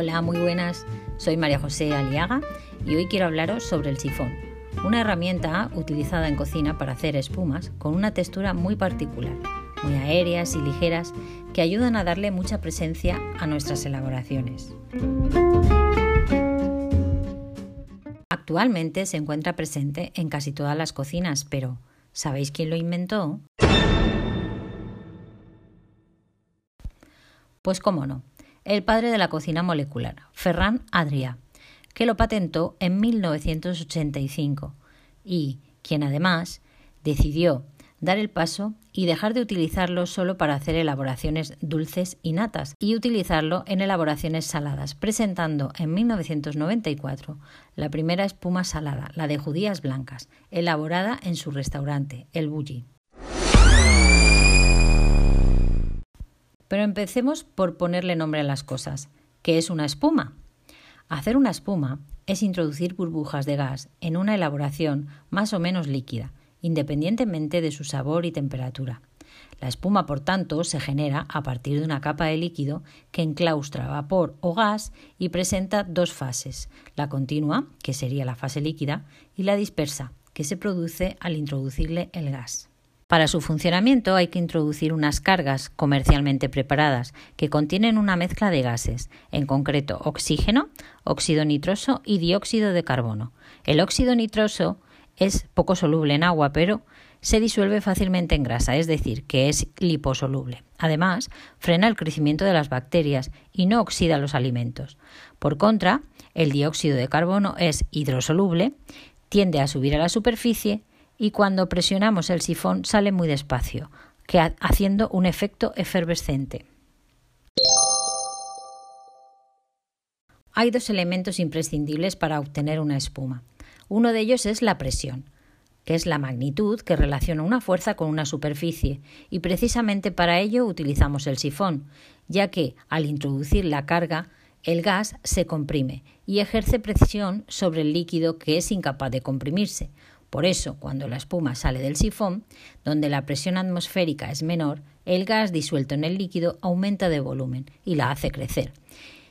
Hola, muy buenas. Soy María José Aliaga y hoy quiero hablaros sobre el sifón, una herramienta utilizada en cocina para hacer espumas con una textura muy particular, muy aéreas y ligeras que ayudan a darle mucha presencia a nuestras elaboraciones. Actualmente se encuentra presente en casi todas las cocinas, pero ¿sabéis quién lo inventó? Pues cómo no, el padre de la cocina molecular, Ferran Adrià, que lo patentó en 1985 y quien además decidió dar el paso y dejar de utilizarlo solo para hacer elaboraciones dulces y natas y utilizarlo en elaboraciones saladas, presentando en 1994 la primera espuma salada, la de judías blancas, elaborada en su restaurante, el Bulli. Pero empecemos por ponerle nombre a las cosas. ¿Qué es una espuma? Hacer una espuma es introducir burbujas de gas en una elaboración más o menos líquida, independientemente de su sabor y temperatura. La espuma, por tanto, se genera a partir de una capa de líquido que enclaustra vapor o gas y presenta dos fases, la continua, que sería la fase líquida, y la dispersa, que se produce al introducirle el gas. Para su funcionamiento hay que introducir unas cargas comercialmente preparadas que contienen una mezcla de gases, en concreto oxígeno, óxido nitroso y dióxido de carbono. El óxido nitroso es poco soluble en agua, pero se disuelve fácilmente en grasa, es decir, que es liposoluble. Además, frena el crecimiento de las bacterias y no oxida los alimentos. Por contra, el dióxido de carbono es hidrosoluble, tiende a subir a la superficie y cuando presionamos el sifón sale muy despacio, haciendo un efecto efervescente. Hay dos elementos imprescindibles para obtener una espuma. Uno de ellos es la presión, que es la magnitud que relaciona una fuerza con una superficie, y precisamente para ello utilizamos el sifón, ya que al introducir la carga, el gas se comprime y ejerce presión sobre el líquido que es incapaz de comprimirse, por eso, cuando la espuma sale del sifón, donde la presión atmosférica es menor, el gas disuelto en el líquido aumenta de volumen y la hace crecer.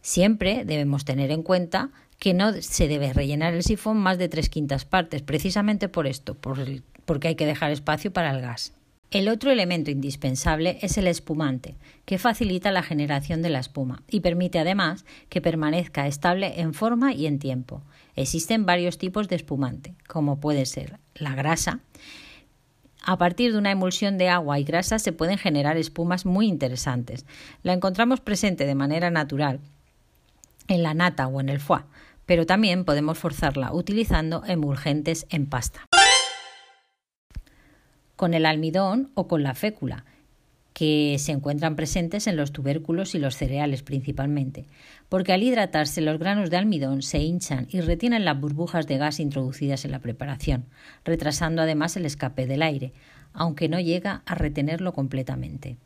Siempre debemos tener en cuenta que no se debe rellenar el sifón más de tres quintas partes, precisamente por esto, porque hay que dejar espacio para el gas. El otro elemento indispensable es el espumante, que facilita la generación de la espuma y permite además que permanezca estable en forma y en tiempo. Existen varios tipos de espumante, como puede ser la grasa. A partir de una emulsión de agua y grasa se pueden generar espumas muy interesantes. La encontramos presente de manera natural en la nata o en el foie, pero también podemos forzarla utilizando emulgentes en pasta con el almidón o con la fécula, que se encuentran presentes en los tubérculos y los cereales principalmente, porque al hidratarse los granos de almidón se hinchan y retienen las burbujas de gas introducidas en la preparación, retrasando además el escape del aire, aunque no llega a retenerlo completamente.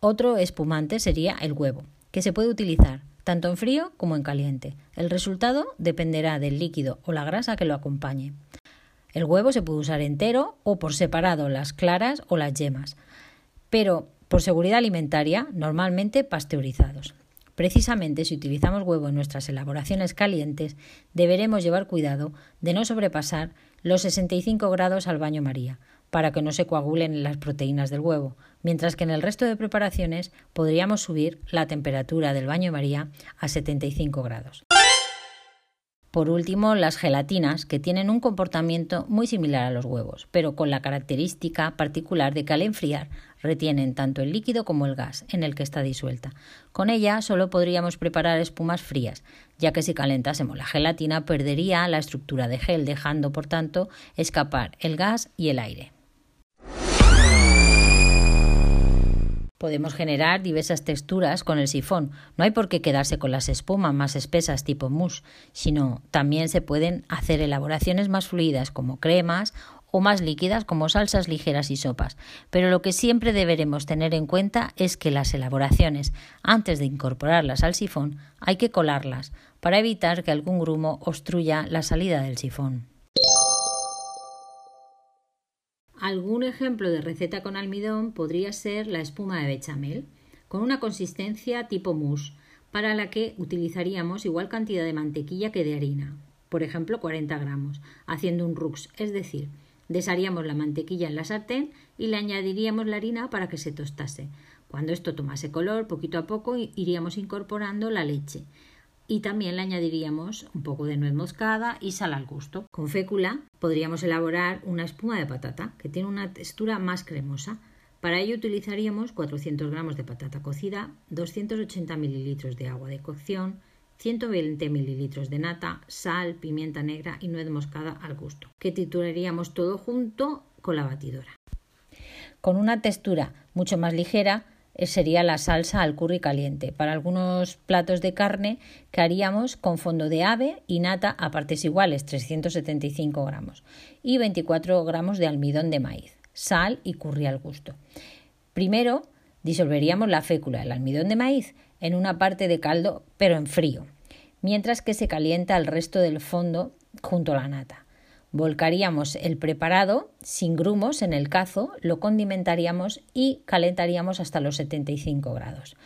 Otro espumante sería el huevo, que se puede utilizar tanto en frío como en caliente. El resultado dependerá del líquido o la grasa que lo acompañe. El huevo se puede usar entero o por separado las claras o las yemas, pero por seguridad alimentaria normalmente pasteurizados. Precisamente si utilizamos huevo en nuestras elaboraciones calientes, deberemos llevar cuidado de no sobrepasar los 65 grados al baño María, para que no se coagulen las proteínas del huevo, mientras que en el resto de preparaciones podríamos subir la temperatura del baño María a 75 grados. Por último, las gelatinas, que tienen un comportamiento muy similar a los huevos, pero con la característica particular de que al enfriar retienen tanto el líquido como el gas en el que está disuelta. Con ella solo podríamos preparar espumas frías, ya que si calentásemos la gelatina perdería la estructura de gel, dejando por tanto escapar el gas y el aire. Podemos generar diversas texturas con el sifón. No hay por qué quedarse con las espumas más espesas tipo mousse, sino también se pueden hacer elaboraciones más fluidas como cremas o más líquidas como salsas ligeras y sopas. Pero lo que siempre deberemos tener en cuenta es que las elaboraciones, antes de incorporarlas al sifón, hay que colarlas para evitar que algún grumo obstruya la salida del sifón. Algún ejemplo de receta con almidón podría ser la espuma de bechamel, con una consistencia tipo mousse, para la que utilizaríamos igual cantidad de mantequilla que de harina, por ejemplo 40 gramos, haciendo un rux, es decir, desharíamos la mantequilla en la sartén y le añadiríamos la harina para que se tostase. Cuando esto tomase color, poquito a poco iríamos incorporando la leche y también le añadiríamos un poco de nuez moscada y sal al gusto. Con fécula podríamos elaborar una espuma de patata que tiene una textura más cremosa. Para ello utilizaríamos 400 gramos de patata cocida, 280 mililitros de agua de cocción, 120 mililitros de nata, sal, pimienta negra y nuez moscada al gusto, que trituraríamos todo junto con la batidora. Con una textura mucho más ligera, sería la salsa al curry caliente. Para algunos platos de carne que haríamos con fondo de ave y nata a partes iguales, 375 gramos, y 24 gramos de almidón de maíz, sal y curry al gusto. Primero disolveríamos la fécula, el almidón de maíz, en una parte de caldo, pero en frío, mientras que se calienta el resto del fondo junto a la nata. Volcaríamos el preparado sin grumos en el cazo, lo condimentaríamos y calentaríamos hasta los 75 grados.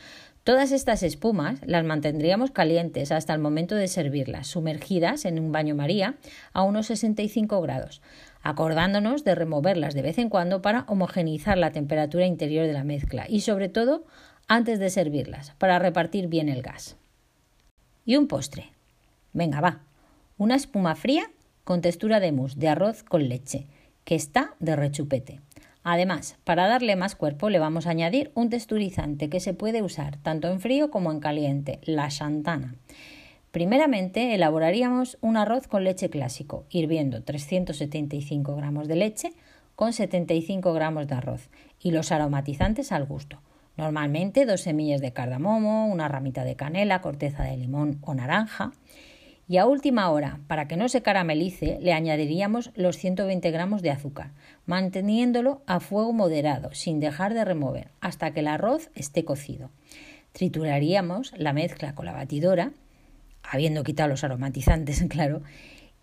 Todas estas espumas las mantendríamos calientes hasta el momento de servirlas, sumergidas en un baño María a unos 65 grados, acordándonos de removerlas de vez en cuando para homogeneizar la temperatura interior de la mezcla y sobre todo antes de servirlas, para repartir bien el gas. Y un postre. Venga, va. Una espuma fría con textura de mousse de arroz con leche, que está de rechupete. Además, para darle más cuerpo le vamos a añadir un texturizante que se puede usar tanto en frío como en caliente, la chantana. Primeramente elaboraríamos un arroz con leche clásico, hirviendo 375 gramos de leche con 75 gramos de arroz y los aromatizantes al gusto. Normalmente dos semillas de cardamomo, una ramita de canela, corteza de limón o naranja y a última hora, para que no se caramelice, le añadiríamos los 120 gramos de azúcar, manteniéndolo a fuego moderado, sin dejar de remover, hasta que el arroz esté cocido. Trituraríamos la mezcla con la batidora, habiendo quitado los aromatizantes, claro,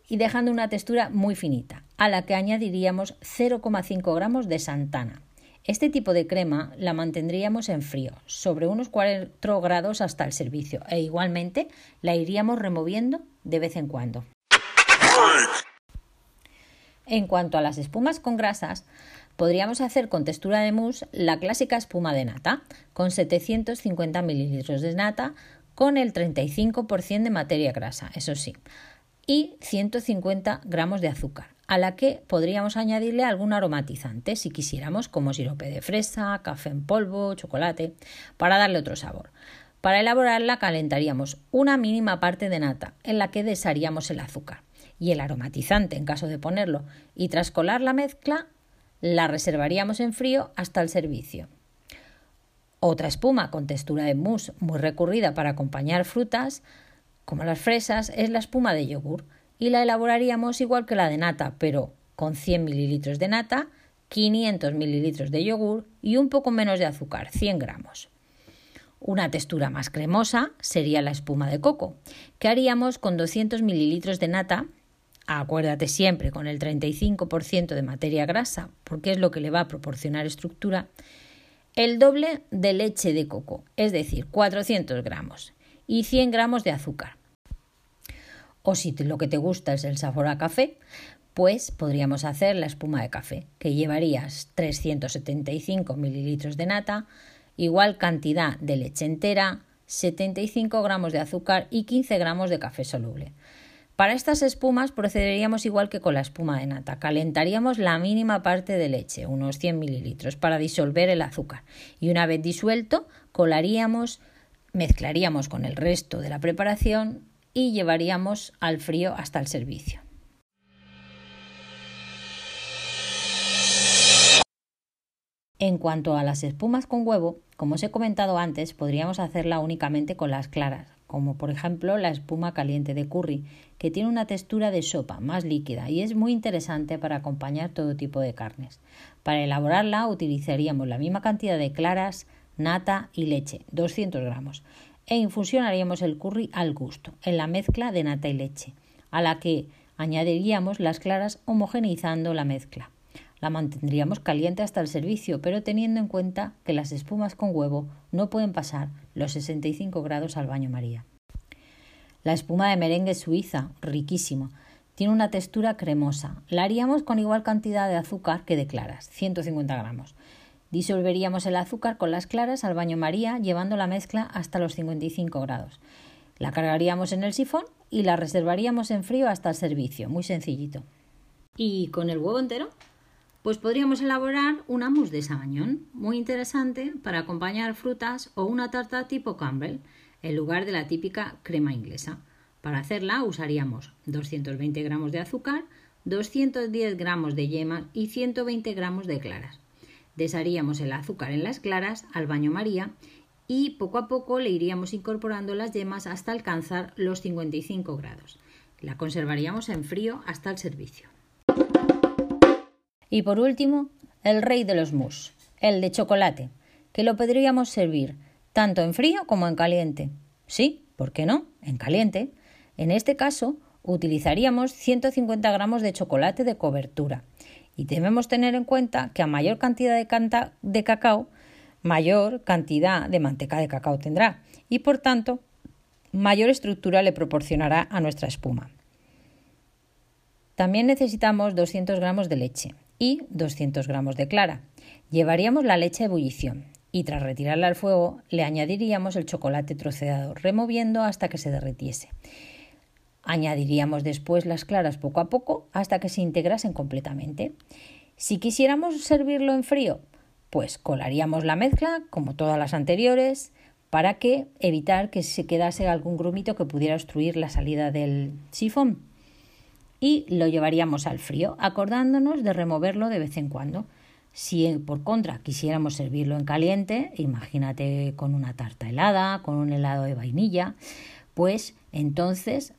y dejando una textura muy finita, a la que añadiríamos 0,5 gramos de santana, este tipo de crema la mantendríamos en frío, sobre unos 4 grados hasta el servicio, e igualmente la iríamos removiendo de vez en cuando. En cuanto a las espumas con grasas, podríamos hacer con textura de mousse la clásica espuma de nata, con 750 mililitros de nata, con el 35% de materia grasa, eso sí, y 150 gramos de azúcar a la que podríamos añadirle algún aromatizante si quisiéramos, como sirope de fresa, café en polvo, chocolate, para darle otro sabor. Para elaborarla calentaríamos una mínima parte de nata en la que desharíamos el azúcar y el aromatizante en caso de ponerlo y tras colar la mezcla la reservaríamos en frío hasta el servicio. Otra espuma con textura de mousse muy recurrida para acompañar frutas como las fresas es la espuma de yogur y la elaboraríamos igual que la de nata, pero con 100 mililitros de nata, 500 mililitros de yogur y un poco menos de azúcar, 100 gramos. Una textura más cremosa sería la espuma de coco, que haríamos con 200 mililitros de nata, acuérdate siempre con el 35% de materia grasa, porque es lo que le va a proporcionar estructura, el doble de leche de coco, es decir, 400 gramos, y 100 gramos de azúcar. O si lo que te gusta es el sabor a café, pues podríamos hacer la espuma de café, que llevarías 375 mililitros de nata, igual cantidad de leche entera, 75 gramos de azúcar y 15 gramos de café soluble. Para estas espumas procederíamos igual que con la espuma de nata. Calentaríamos la mínima parte de leche, unos 100 mililitros, para disolver el azúcar. Y una vez disuelto, colaríamos, mezclaríamos con el resto de la preparación y llevaríamos al frío hasta el servicio. En cuanto a las espumas con huevo, como os he comentado antes, podríamos hacerla únicamente con las claras, como por ejemplo la espuma caliente de curry, que tiene una textura de sopa más líquida y es muy interesante para acompañar todo tipo de carnes. Para elaborarla utilizaríamos la misma cantidad de claras, nata y leche, 200 gramos, e infusionaríamos el curry al gusto en la mezcla de nata y leche, a la que añadiríamos las claras homogeneizando la mezcla. la mantendríamos caliente hasta el servicio, pero teniendo en cuenta que las espumas con huevo no pueden pasar los 65 grados al baño María. La espuma de merengue suiza, riquísima, tiene una textura cremosa. La haríamos con igual cantidad de azúcar que de claras, 150 gramos. Disolveríamos el azúcar con las claras al baño María, llevando la mezcla hasta los 55 grados. La cargaríamos en el sifón y la reservaríamos en frío hasta el servicio, muy sencillito. ¿Y con el huevo entero? Pues podríamos elaborar una mousse de sabañón, muy interesante para acompañar frutas o una tarta tipo Campbell, en lugar de la típica crema inglesa. Para hacerla usaríamos 220 gramos de azúcar, 210 gramos de yema y 120 gramos de claras. Desharíamos el azúcar en las claras al baño María y poco a poco le iríamos incorporando las yemas hasta alcanzar los 55 grados. La conservaríamos en frío hasta el servicio. Y por último, el rey de los mousse, el de chocolate, que lo podríamos servir tanto en frío como en caliente. Sí, ¿por qué no? En caliente. En este caso, utilizaríamos 150 gramos de chocolate de cobertura y debemos tener en cuenta que a mayor cantidad de, de cacao, mayor cantidad de manteca de cacao tendrá y por tanto mayor estructura le proporcionará a nuestra espuma. También necesitamos 200 gramos de leche y 200 gramos de clara. Llevaríamos la leche a ebullición y tras retirarla al fuego le añadiríamos el chocolate troceado, removiendo hasta que se derritiese. Añadiríamos después las claras poco a poco hasta que se integrasen completamente. Si quisiéramos servirlo en frío, pues colaríamos la mezcla, como todas las anteriores, para que evitar que se quedase algún grumito que pudiera obstruir la salida del sifón. Y lo llevaríamos al frío, acordándonos de removerlo de vez en cuando. Si por contra quisiéramos servirlo en caliente, imagínate con una tarta helada, con un helado de vainilla, pues entonces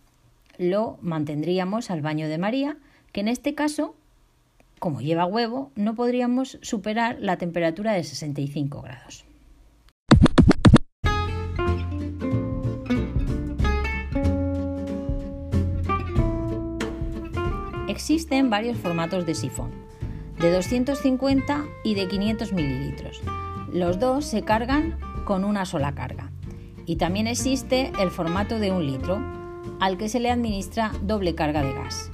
lo mantendríamos al baño de María, que en este caso, como lleva huevo, no podríamos superar la temperatura de 65 grados. Existen varios formatos de sifón, de 250 y de 500 mililitros. Los dos se cargan con una sola carga. Y también existe el formato de un litro, al que se le administra doble carga de gas.